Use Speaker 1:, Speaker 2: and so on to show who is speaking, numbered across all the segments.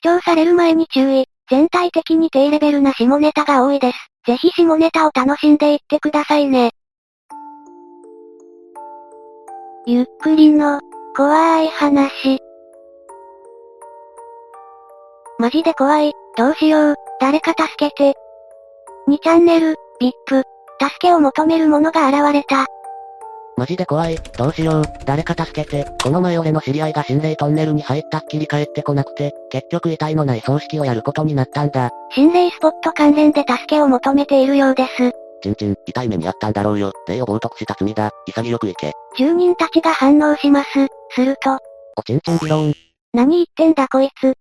Speaker 1: 張される前に注意。全体的に低レベルな下ネタが多いです。ぜひ下ネタを楽しんでいってくださいね。ゆっくりの、怖い話。マジで怖い、どうしよう、誰か助けて。2チャンネル、VIP、助けを求める者が現れた。
Speaker 2: マジで怖い、どうしよう、誰か助けて、この前俺の知り合いが心霊トンネルに入ったっきり帰ってこなくて、結局遺体のない葬式をやることになったんだ。
Speaker 1: 心霊スポット関連で助けを求めているようです。
Speaker 2: ちんちん、痛い目にあったんだろうよ。霊を冒涜した罪だ。潔く行け。
Speaker 1: 住人たちが反応します。すると。
Speaker 2: おちんちんビローン。
Speaker 1: 何言ってんだこいつ。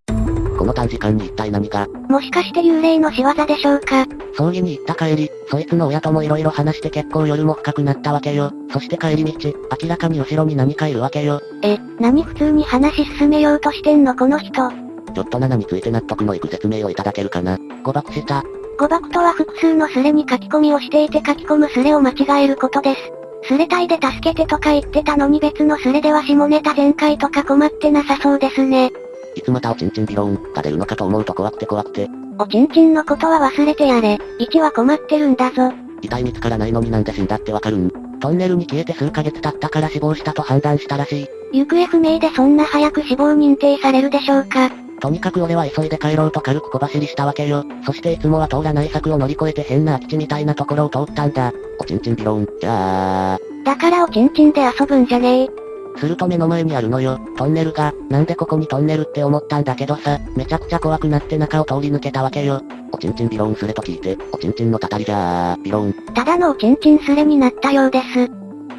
Speaker 2: この短時間に一体何が？
Speaker 1: もしかして幽霊の仕業でしょうか？
Speaker 2: 葬儀に行った帰り、そいつの親とも色々話して結構夜も深くなったわけよ。そして帰り道、明らかに後ろに何かいるわけよ。
Speaker 1: え、何普通に話進めようとしてんの？この人。ち
Speaker 2: ょっと7について納得のいく説明をいただけるかな。誤爆した。
Speaker 1: 誤爆とは複数のスレに書き込みをしていて書き込むスレを間違えることです。スレ隊で助けてとか言ってたのに別のスレでは下ネタ全開とか困ってなさそうですね。
Speaker 2: いつまたおちんちんビローンが出るのかと思うと怖くて怖くて。
Speaker 1: おちんちんのことは忘れてやれ。1は困ってるんだぞ。
Speaker 2: 遺体見つからないのになんで死んだってわかるん？トンネルに消えて数ヶ月経ったから死亡したと判断したらしい。
Speaker 1: 行方不明でそんな早く死亡認定されるでしょうか。
Speaker 2: とにかく俺は急いで帰ろうと軽く小走りしたわけよ。そしていつもは通らない柵を乗り越えて変な空き地みたいなところを通ったんだ。おちんちんビローン、じゃあ。
Speaker 1: だからおちんちんで遊ぶんじゃねえ。
Speaker 2: すると目の前にあるのよ、トンネルが、なんでここにトンネルって思ったんだけどさ、めちゃくちゃ怖くなって中を通り抜けたわけよ。おちんちんビローンスレと聞いて、おちんちんのたたりじゃー、ビローン。
Speaker 1: ただのおちんちんスレになったようです。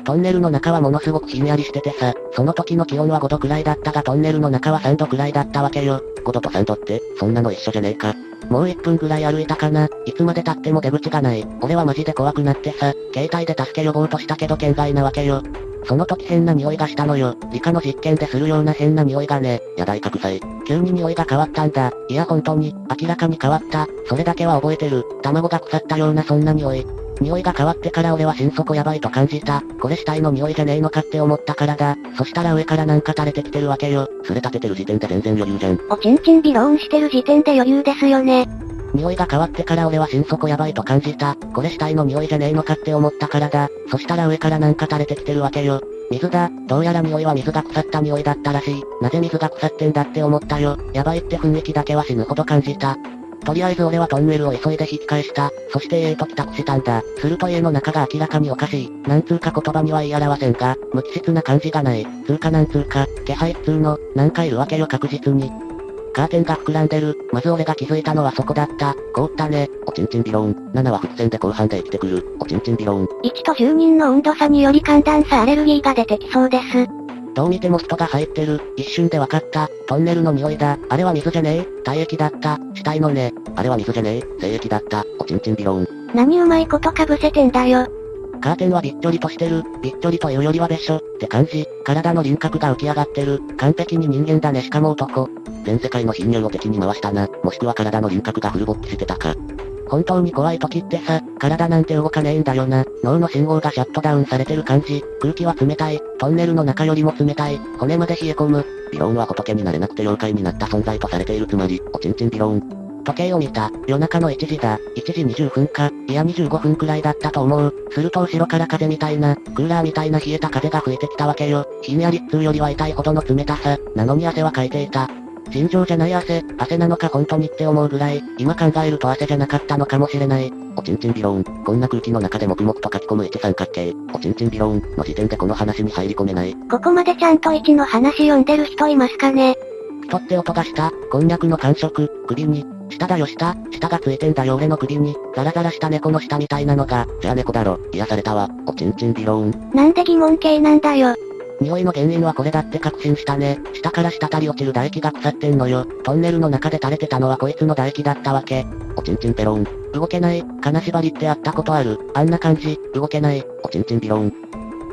Speaker 2: トンネルの中はものすごくひんやりしててさ、その時の気温は5度くらいだったがトンネルの中は3度くらいだったわけよ。5度と3度って、そんなの一緒じゃねえか。もう1分ぐらい歩いたかな。いつまで経っても出口がない。俺はマジで怖くなってさ、携帯で助け呼ぼうとしたけど県外なわけよ。その時変な匂いがしたのよ。理科の実験でするような変な匂いがね。やだいか臭い。急に匂いが変わったんだ。いや本当に、明らかに変わった。それだけは覚えてる。卵が腐ったようなそんな匂い。匂いが変わってから俺は心底やばいと感じた。これ死体の匂いじゃねえのかって思ったからだ。そしたら上からなんか垂れてきてるわけよ。すれ立ててる時点で全然余裕じゃん。
Speaker 1: おちんちんビローンしてる時点で余裕ですよね。
Speaker 2: 匂いが変わってから俺は心底やばいと感じた。これ死体の匂いじゃねえのかって思ったからだ。そしたら上からなんか垂れてきてるわけよ。水だ。どうやら匂いは水が腐った匂いだったらしい。なぜ水が腐ってんだって思ったよ。やばいって雰囲気だけは死ぬほど感じた。とりあえず俺はトンネルを急いで引き返した。そして家へと帰宅したんだ。すると家の中が明らかにおかしい。なんつうか言葉には言い表せんが、無機質な感じがない。つうかなんつうか、気配っつうの、なんかいるわけよ確実に。カーテンが膨らんでる。まず俺が気づいたのはそこだった。凍ったね。おちんちんビローン。7は伏線で後半で生きてくる。おちんちんビローン。
Speaker 1: 1と10人の温度差により寒暖差アレルギーが出てきそうです。
Speaker 2: どう見ても人が入ってる。一瞬で分かった。トンネルの匂いだ。あれは水じゃねえ体液だった。死体のね。あれは水じゃねえ精液だった。おちんちんビローン。
Speaker 1: 何うまいことかぶせてんだよ。
Speaker 2: カーテンはびっちょりとしてる。びっちょりというよりは別所って感じ。体の輪郭が浮き上がってる。完璧に人間だねしかも男。全世界の貧乳を敵に回したな。もしくは体の輪郭がフルボッチしてたか。本当に怖い時ってさ、体なんて動かねえんだよな。脳の信号がシャットダウンされてる感じ。空気は冷たい。トンネルの中よりも冷たい。骨まで冷え込む。ビローンは仏になれなくて妖怪になった存在とされているつまり、おちんちんビローン。時計を見た。夜中の1時だ。1時20分か。いや25分くらいだったと思う。すると後ろから風みたいな、クーラーみたいな冷えた風が吹いてきたわけよ。ひんやりっつうよりは痛いほどの冷たさ。なのに汗はかいていた。尋常じゃない汗、汗なのか本当にって思うぐらい、今考えると汗じゃなかったのかもしれない。おちんちんビローン。こんな空気の中で黙々と書き込む一三角形。おちんちんビローンの時点でこの話に入り込めない。
Speaker 1: ここまでちゃんと1の話読んでる人いますかね？
Speaker 2: 人って音がした、こんにゃくの感触、首に、下だよ下、下がついてんだよ俺の首に、ザラザラした猫の下みたいなのが、じゃあ猫だろ、癒されたわ、おちんちんビローン。
Speaker 1: なんで疑問形なんだよ。
Speaker 2: 匂いの原因はこれだって確信したね。下から滴り落ちる唾液が腐ってんのよ。トンネルの中で垂れてたのはこいつの唾液だったわけ。おちんちんペロン。動けない。金縛りってやったことある。あんな感じ。動けない。おちんちんビロン。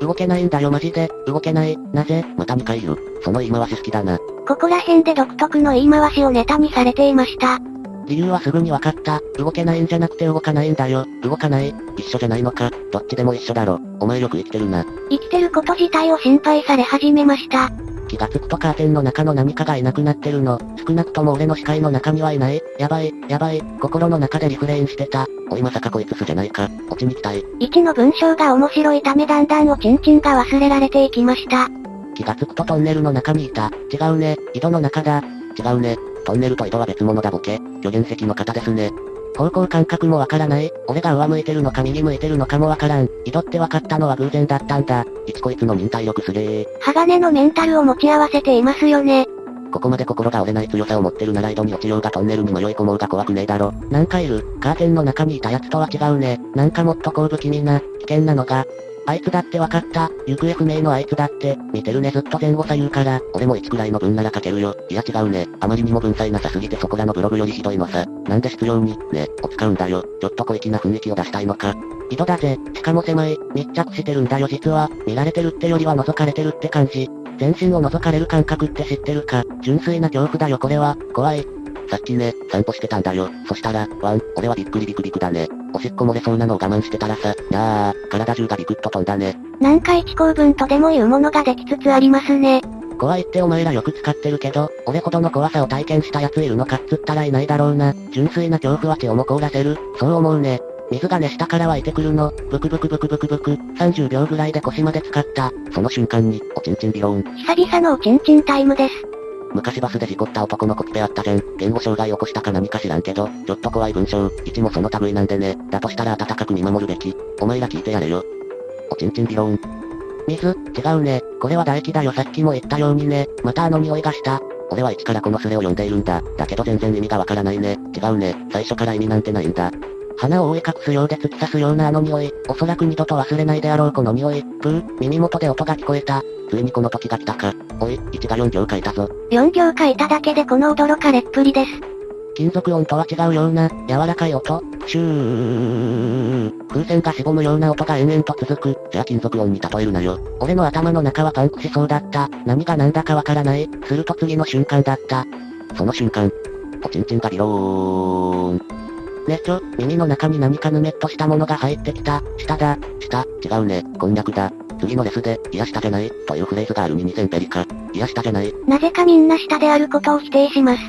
Speaker 2: 動けないんだよマジで。動けない。なぜ？また2回言う。その言い回し好きだな。
Speaker 1: ここら辺で独特の言い回しをネタにされていました。
Speaker 2: 理由はすぐに分かった。動けないんじゃなくて動かないんだよ。動かない。一緒じゃないのか。どっちでも一緒だろ。お前よく生きてるな。
Speaker 1: 生きてること自体を心配され始めました。
Speaker 2: 気がつくとカーテンの中の何かがいなくなってるの。少なくとも俺の視界の中にはいない。やばい、やばい、心の中でリフレインしてた。おいまさかこいつすじゃないか。落ちに来たい。
Speaker 1: 1の文章が面白いためだんだんおちんちんが忘れられていきました。
Speaker 2: 気がつくとトンネルの中にいた。違うね、井戸の中だ。違うね。トンネルと井戸は別物だボケ。巨原石の方ですね。方向感覚もわからない。俺が上向いてるのか右向いてるのかもわからん。井戸って分かったのは偶然だったんだ。いつこいつの忍耐力すげえ。
Speaker 1: 鋼のメンタルを持ち合わせていますよね。
Speaker 2: ここまで心が折れない強さを持ってるなら井戸に落ちようがトンネルに迷い込もうが怖くねえだろ。なんかいる。カーテンの中にいたやつとは違うね。なんかもっと後部気味な、危険なのが、あいつだってわかった。行方不明のあいつだって、見てるねずっと前後左右から。俺も1くらいの分なら書けるよ。いや違うね。あまりにも文才なさすぎてそこらのブログよりひどいのさ。なんで必要に、ね、を使うんだよ。ちょっと小粋な雰囲気を出したいのか。井戸だぜ。しかも狭い。密着してるんだよ実は。見られてるってよりは覗かれてるって感じ。全身を覗かれる感覚って知ってるか純粋な恐怖だよこれは。怖い。さっきね、散歩してたんだよ。そしたら、ワン、俺はびっくりビクビクだね。おしっこ漏れそうなのを我慢してたらさ、やー、体中がビクッと飛んだね。
Speaker 1: 何回一公分とでも言うものができつつありますね。
Speaker 2: 怖いってお前らよく使ってるけど、俺ほどの怖さを体験した奴いるのかっつったらいないだろうな。純粋な恐怖は血をも凍らせる。そう思うね。水が熱したから湧いてくるの。ブクブクブクブクブク。30秒ぐらいで腰まで使った。その瞬間に、おちんちんビローン。
Speaker 1: 久々のおちんちんタイムです。
Speaker 2: 昔バスで事故った男のコピペあったじゃん。言語障害起こしたか何か知らんけど、ちょっと怖い文章、1もその類なんでね。だとしたら温かく見守るべき。お前ら聞いてやれよ。おちんちんビローン。水、違うね。これは唾液だよさっきも言ったようにね。またあの匂いがした。俺は一からこのスレを読んでいるんだ。だけど全然意味がわからないね。違うね。最初から意味なんてないんだ。鼻を覆い隠すようで突き刺すようなあの匂い。おそらく二度と忘れないであろうこの匂い。プー、耳元で音が聞こえた。ついにこの時が来たか。おい、1が4行書いたぞ。
Speaker 1: 4行書いただけでこの驚かれっぷりです。
Speaker 2: 金属音とは違うような、柔らかい音、プシュー。風船がしぼむような音が延々と続く。じゃあ金属音に例えるなよ。俺の頭の中はパンクしそうだった。何が何だかわからない。すると次の瞬間だった。その瞬間、おちんちんがビローン。ねちょ、耳の中に何かぬめっとしたものが入ってきた。下だ、下、違うね、こんにゃくだ。次のレスで、癒したじゃない、というフレーズがあるに2000ペリか。癒したじゃない。
Speaker 1: なぜかみんな下であることを否定します。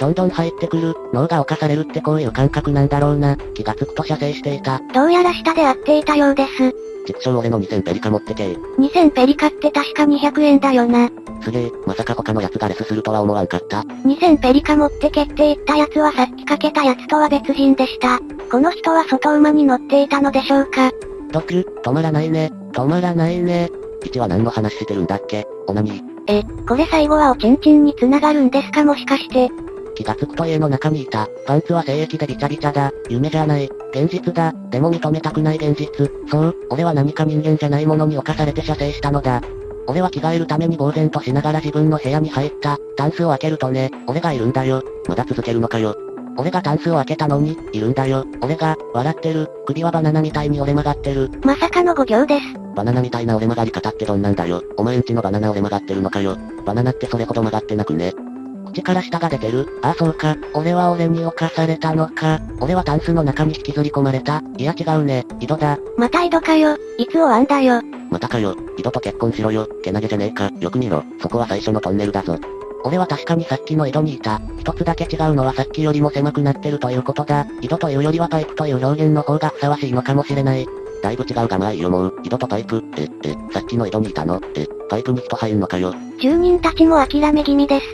Speaker 2: どんどん入ってくる、脳が侵されるってこういう感覚なんだろうな。気がつくと射精していた。
Speaker 1: どうやら下で会っていたようです。
Speaker 2: 畜生俺の2000ペリカ持ってけ
Speaker 1: 2000ペリカって確か200円だよな。
Speaker 2: すげえ、まさか他のやつがレスするとは思わんかった。
Speaker 1: 2000ペリカ持ってけって言ったやつはさっきかけたやつとは別人でした。この人は外馬に乗っていたのでしょうか。
Speaker 2: 毒、止まらないね、止まらないね。1は何の話してるんだっけ？オナニー。
Speaker 1: え、これ最後はおちんちんに繋がるんですかもしかして。
Speaker 2: 気がつくと家の中にいた。パンツは精液でビチャビチャだ。夢じゃない。現実だ。でも認めたくない現実。そう、俺は何か人間じゃないものに侵されて射精したのだ。俺は着替えるために呆然としながら自分の部屋に入った。タンスを開けるとね、俺がいるんだよ。まだ続けるのかよ。俺がタンスを開けたのに、いるんだよ。俺が、笑ってる。首はバナナみたいに折れ曲がってる。
Speaker 1: まさかの誤行です。
Speaker 2: バナナみたいな折れ曲がり方ってどんなんだよ。お前んちのバナナ折れ曲がってるのかよ。バナナってそれほど曲がってなくね。口から下が出てるあ、そうか。俺は俺に侵されたのか。俺はタンスの中に引きずり込まれた。いや違うね。井戸だ。
Speaker 1: また井戸かよ。いつ終わんだよ。
Speaker 2: またかよ。井戸と結婚しろよ。けなげじゃねえか。よく見ろ。そこは最初のトンネルだぞ。俺は確かにさっきの井戸にいた。一つだけ違うのはさっきよりも狭くなってるということだ。井戸というよりはパイプという表現の方がふさわしいのかもしれない。だいぶ違うがまあいい思う。井戸とパイプ。え、え、さっきの井戸にいたのえ、パイプに人入んのかよ。
Speaker 1: 住人たちも諦め気味です。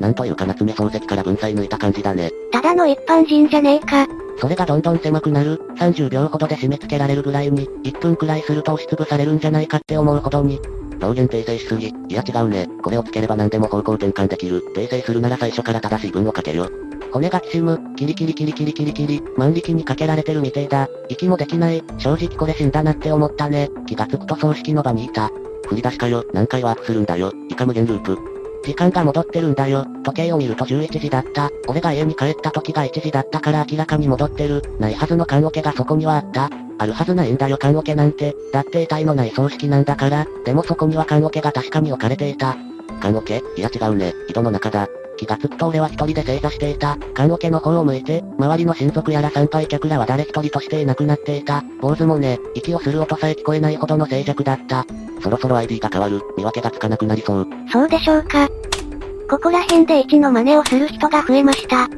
Speaker 2: なんというか夏目漱石から文才抜いた感じだね。
Speaker 1: ただの一般人じゃねえか。
Speaker 2: それがどんどん狭くなる。30秒ほどで締め付けられるぐらいに、1分くらいすると押しつぶされるんじゃないかって思うほどに。表現訂正しすぎ。いや違うね。これをつければ何でも方向転換できる。訂正するなら最初から正しい文を書けよ。骨がきしむ、キリキリキリキリキリキリ、万力にかけられてるみてえだ。息もできない、正直これ死んだなって思ったね。気がつくと葬式の場にいた。振り出しかよ、何回ワープするんだよ。イカ無限ループ。時間が戻ってるんだよ。時計を見ると11時だった。俺が家に帰った時が1時だったから明らかに戻ってる。ないはずの缶桶がそこにはあった。あるはずないんだよ缶桶なんて。だって遺体のない葬式なんだから。でもそこには缶桶が確かに置かれていた。缶桶いや違うね。井戸の中だ。気がつくと俺は一人で正座していた。棺桶の方を向いて、周りの親族やら参拝客らは誰一人としていなくなっていた。坊主もね、息をする音さえ聞こえないほどの静寂だった。そろそろ ID が変わる、見分けがつかなくなりそう。
Speaker 1: そうでしょうか。ここら辺で1の真似をする人が増えました。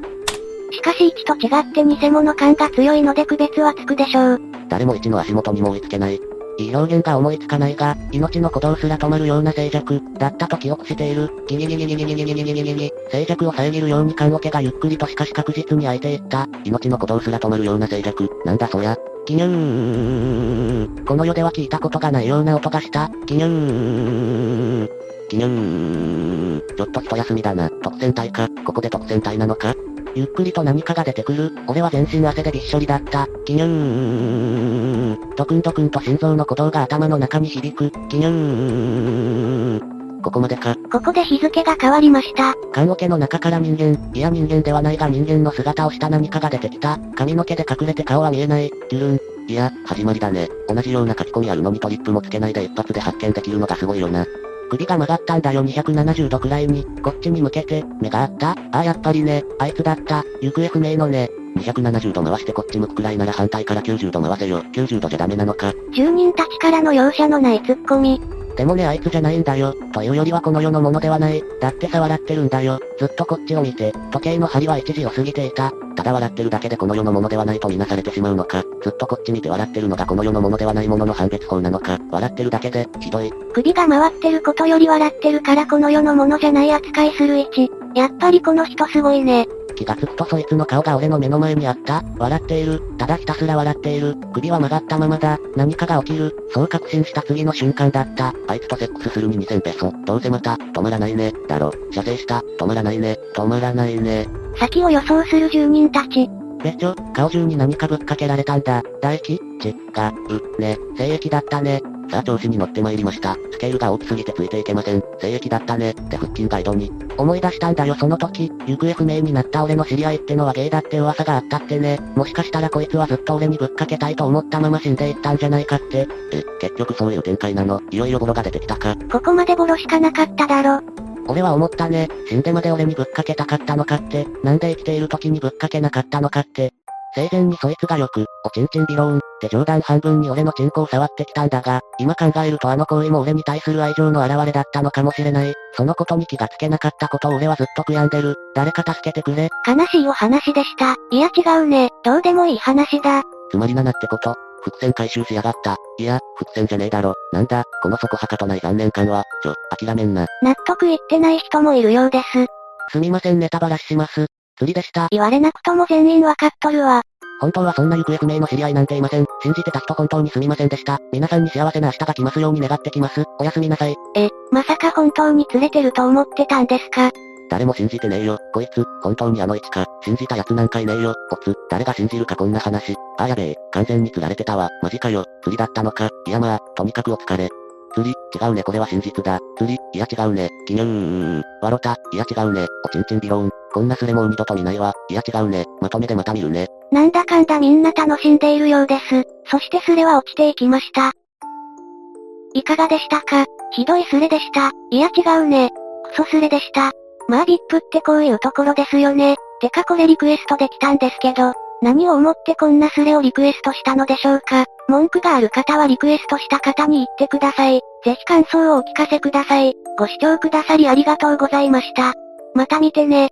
Speaker 1: しかし1と違って偽物感が強いので区別はつくでしょう。
Speaker 2: 誰も1の足元にも追いつけない。いい表現が思いつかないが、命の鼓動すら止まるような静寂、だったと記憶している。ギリギリギリギリギリギリギリ静寂を遮るように棺桶がゆっくりとしかし確実に開いていった。命の鼓動すら止まるような静寂、なんだそりゃ。ギニューこの世では聞いたことがないような音がした。ギニューギニューちょっと一休みだな。特戦隊か。ここで特戦隊なのかゆっくりと何かが出てくる。俺は全身汗でびっしょりだった。ギニューン。ドクンドクンと心臓の鼓動が頭の中に響く。ギニューン。ここまでか。
Speaker 1: ここで日付が変わりました。
Speaker 2: 棺桶の中から人間、いや人間ではないが人間の姿をした何かが出てきた。髪の毛で隠れて顔は見えない。ドゥルン。いや、始まりだね。同じような書き込みあるのにトリップもつけないで一発で発見できるのがすごいよな。首が曲がったんだよ270度くらいに、こっちに向けて、目があったああやっぱりね、あいつだった、行方不明のね。270度回してこっち向くくらいなら反対から90度回せよ。90度じゃダメなのか。
Speaker 1: 住人たちからの容赦のないツッコミ。
Speaker 2: でもねあいつじゃないんだよ。というよりはこの世のものではない。だってさ笑ってるんだよ。ずっとこっちを見て、時計の針は1時を過ぎていた。ただ笑ってるだけでこの世のものではないとみなされてしまうのか。ずっとこっち見て笑ってるのがこの世のものではないものの判別法なのか。笑ってるだけで、ひどい。
Speaker 1: 首が回ってることより笑ってるからこの世のものじゃない扱いする位置。やっぱりこの人すごいね。
Speaker 2: 気がつくとそいつの顔が俺の目の前にあった。笑っている。ただひたすら笑っている。首は曲がったままだ。何かが起きる。そう確信した次の瞬間だった。あいつとセックスするに2000ペソ。どうせまた、止まらないね。だろ。射精した。止まらないね。止まらないね。
Speaker 1: 先を予想する住人たち。
Speaker 2: べちょ、顔中に何かぶっかけられたんだ。唾液ち、が、う、ね、精液だったね。さあ調子に乗って参りました。スケールが大きすぎてついていけません。精液だったね。って腹筋ガイドに。思い出したんだよその時、行方不明になった俺の知り合いってのはゲイだって噂があったってね。もしかしたらこいつはずっと俺にぶっかけたいと思ったまま死んでいったんじゃないかって。え、結局そういう展開なの。いよいよボロが出てきたか。
Speaker 1: ここまでボロしかなかっただろ。
Speaker 2: 俺は思ったね。死んでまで俺にぶっかけたかったのかって。なんで生きている時にぶっかけなかったのかって。生前にそいつがよく、おちんちんビローン、って冗談半分に俺のチンコを触ってきたんだが、今考えるとあの行為も俺に対する愛情の表れだったのかもしれない。そのことに気がつけなかったことを俺はずっと悔やんでる。誰か助けてくれ。
Speaker 1: 悲しいお話でした。いや違うね。どうでもいい話だ。
Speaker 2: つまり7ってこと。伏線回収しやがった。いや、伏線じゃねえだろ。なんだ、この底はかとない残念感は、ちょ、諦めんな。
Speaker 1: 納得いってない人もいるようです。
Speaker 2: すみませんネタバラしします。釣りでした。
Speaker 1: 言われなくとも全員わかっとるわ。
Speaker 2: 本当はそんな行方不明の知り合いなんていません。信じてた人本当にすみませんでした。皆さんに幸せな明日が来ますように願ってきます。おやすみなさい。
Speaker 1: え、まさか本当に連れてると思ってたんですか？
Speaker 2: 誰も信じてねえよ。こいつ、本当にあの位置か。信じた奴なんかいねえよ。ボツ、誰が信じるかこんな話。あーやべえ、完全に釣られてたわ。マジかよ。釣りだったのか。いやまあ、とにかくお疲れ。釣り、違うねこれは真実だ。釣り、いや違うね。ギニューン。わろた、いや違うね。おちんちんビローン。こんなスレもう二度と見ないわ。いや違うね。まとめでまた見るね。
Speaker 1: なんだかんだみんな楽しんでいるようです。そしてスレは落ちていきました。いかがでしたか？ひどいスレでした。いや違うね。クソスレでした。まあ VIP ってこういうところですよね。てかこれリクエストできたんですけど、何を思ってこんなスレをリクエストしたのでしょうか？文句がある方はリクエストした方に言ってください。ぜひ感想をお聞かせください。ご視聴くださりありがとうございました。また見てね。